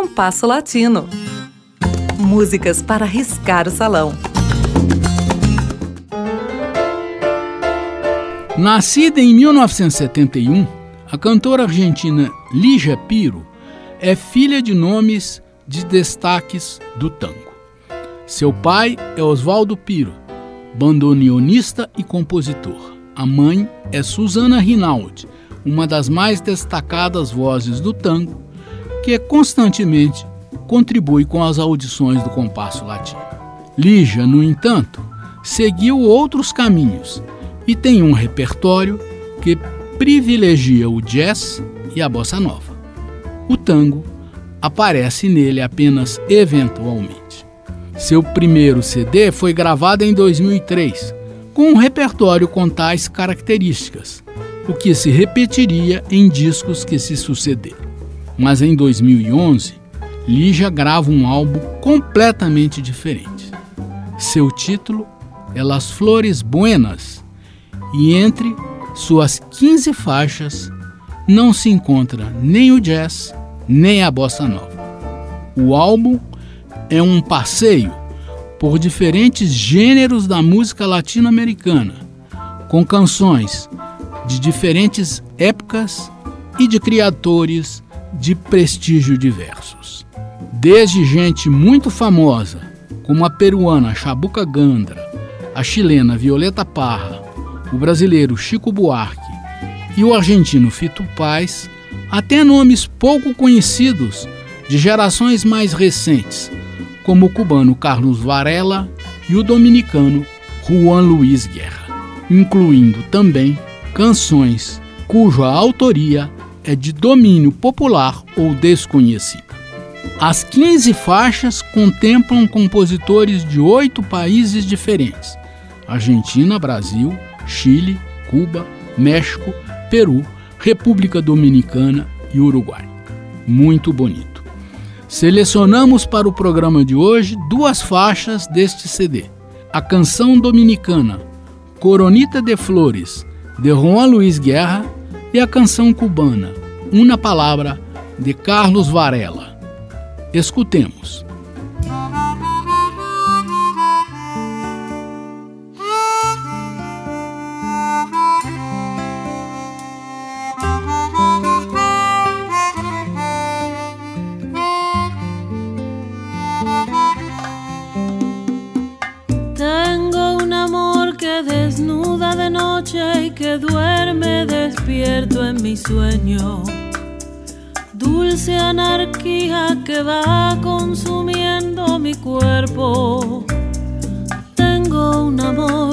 Compasso Latino. Músicas para riscar o salão. Nascida em 1971, a cantora argentina Lígia Piro é filha de nomes de destaques do tango. Seu pai é Oswaldo Piro, bandoneonista e compositor. A mãe é Susana Rinaldi, uma das mais destacadas vozes do tango, que constantemente contribui com as audições do compasso latino. Lígia, no entanto, seguiu outros caminhos e tem um repertório que privilegia o jazz e a bossa nova. O tango aparece nele apenas eventualmente. Seu primeiro CD foi gravado em 2003, com um repertório com tais características, o que se repetiria em discos que se sucederam. Mas em 2011, Lígia grava um álbum completamente diferente. Seu título é Las Flores Buenas, e entre suas 15 faixas não se encontra nem o jazz, nem a bossa nova. O álbum é um passeio por diferentes gêneros da música latino-americana, com canções de diferentes épocas e de criadores de prestígio diversos. Desde gente muito famosa, como a peruana Chabuca Gandra, a chilena Violeta Parra, o brasileiro Chico Buarque e o argentino Fito Paz, até nomes pouco conhecidos de gerações mais recentes, como o cubano Carlos Varela e o dominicano Juan Luiz Guerra, incluindo também canções cuja autoria é de domínio popular ou desconhecida. As 15 faixas contemplam compositores de oito países diferentes: Argentina, Brasil, Chile, Cuba, México, Peru, República Dominicana e Uruguai. Muito bonito. Selecionamos para o programa de hoje duas faixas deste CD: a canção dominicana Coronita de Flores, de Juan Luiz Guerra, e a canção cubana Una Palavra, de Carlos Varela. Escutemos. y que duerme en mi sueño. Dulce anarquía que va consumiendo mi cuerpo. Tengo un amor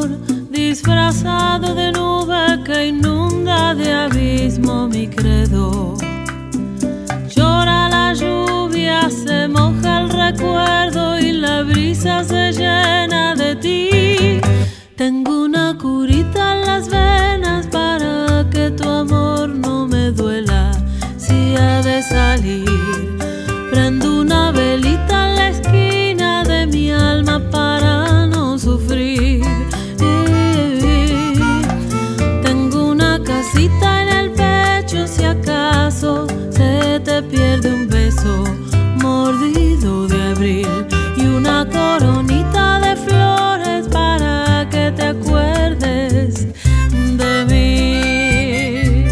coronita de flores para te acuerdes de mí.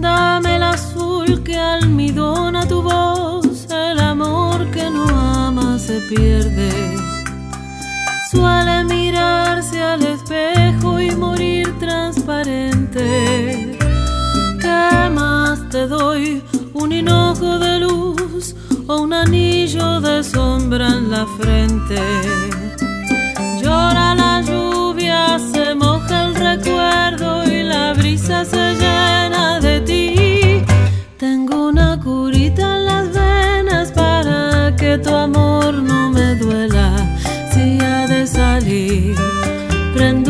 Dame el azul que almidona tu voz, el amor que no ama se pierde. Suele mirarse al espejo y morir transparente. ¿Qué más te doy? ¿Un hinojo de luz o un anillo de sombra en la frente? Llora la lluvia, se moja el recuerdo y la brisa se llena de ti. Tengo una curita en las venas para que tu amor no me duela aller prendo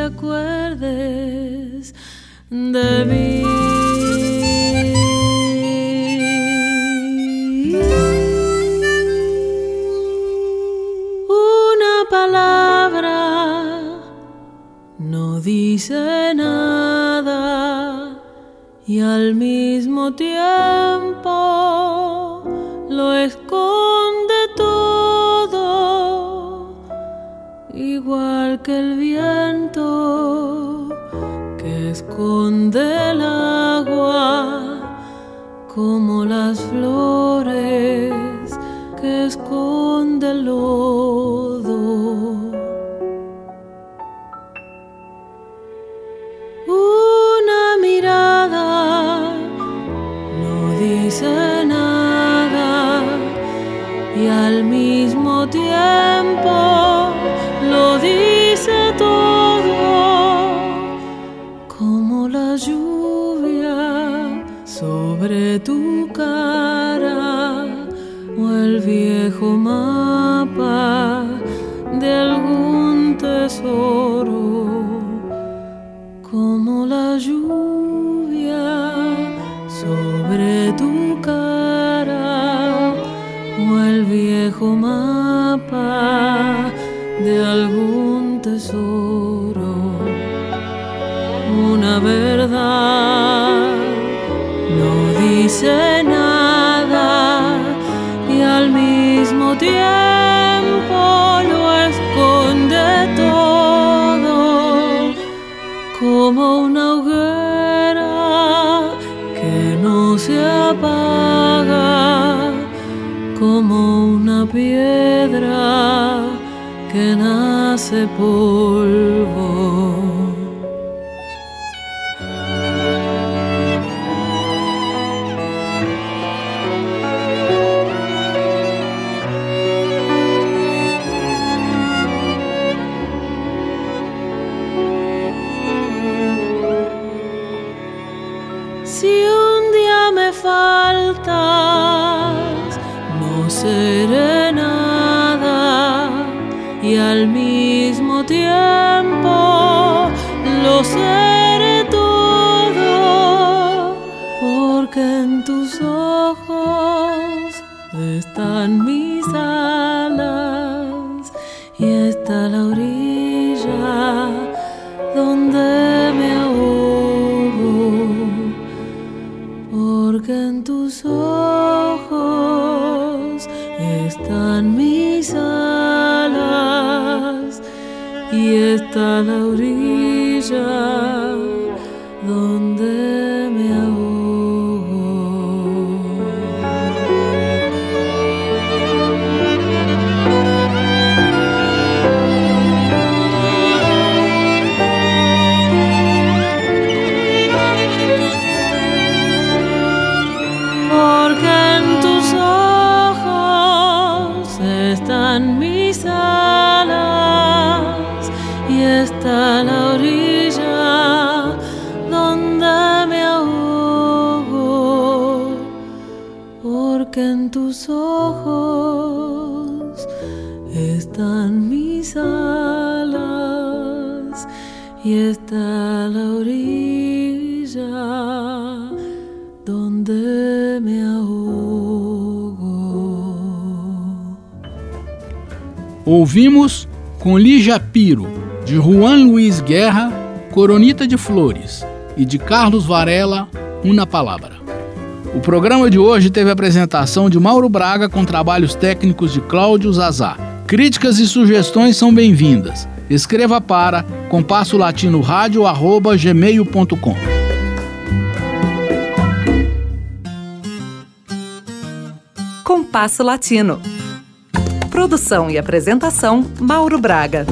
acuerdes de mí. Una palabra no dice nada y al mismo tiempo lo esconde igual que el viento que esconde el agua, como las flores que esconde como la lluvia sobre tu cara o el viejo mapa de algún tesoro como la lluvia sobre tu cara o el viejo mapa de algún tesoro. Verdad no dice nada y al mismo tiempo lo esconde todo como una hoguera que no se apaga, como una piedra que nace polvo. Al mismo tiempo está na orilla donde me ahogo, porque en tus ojos están mis alas y está la orilla donde me ahogo. Ouvimos com Lija Piro, de Juan Luiz Guerra, Coronita de Flores, e de Carlos Varela, Uma Palavra. O programa de hoje teve a apresentação de Mauro Braga com trabalhos técnicos de Cláudio Zazá. Críticas e sugestões são bem-vindas. Escreva para compasso latino rádio arroba gmail.com. Compasso Latino. Produção e apresentação Mauro Braga.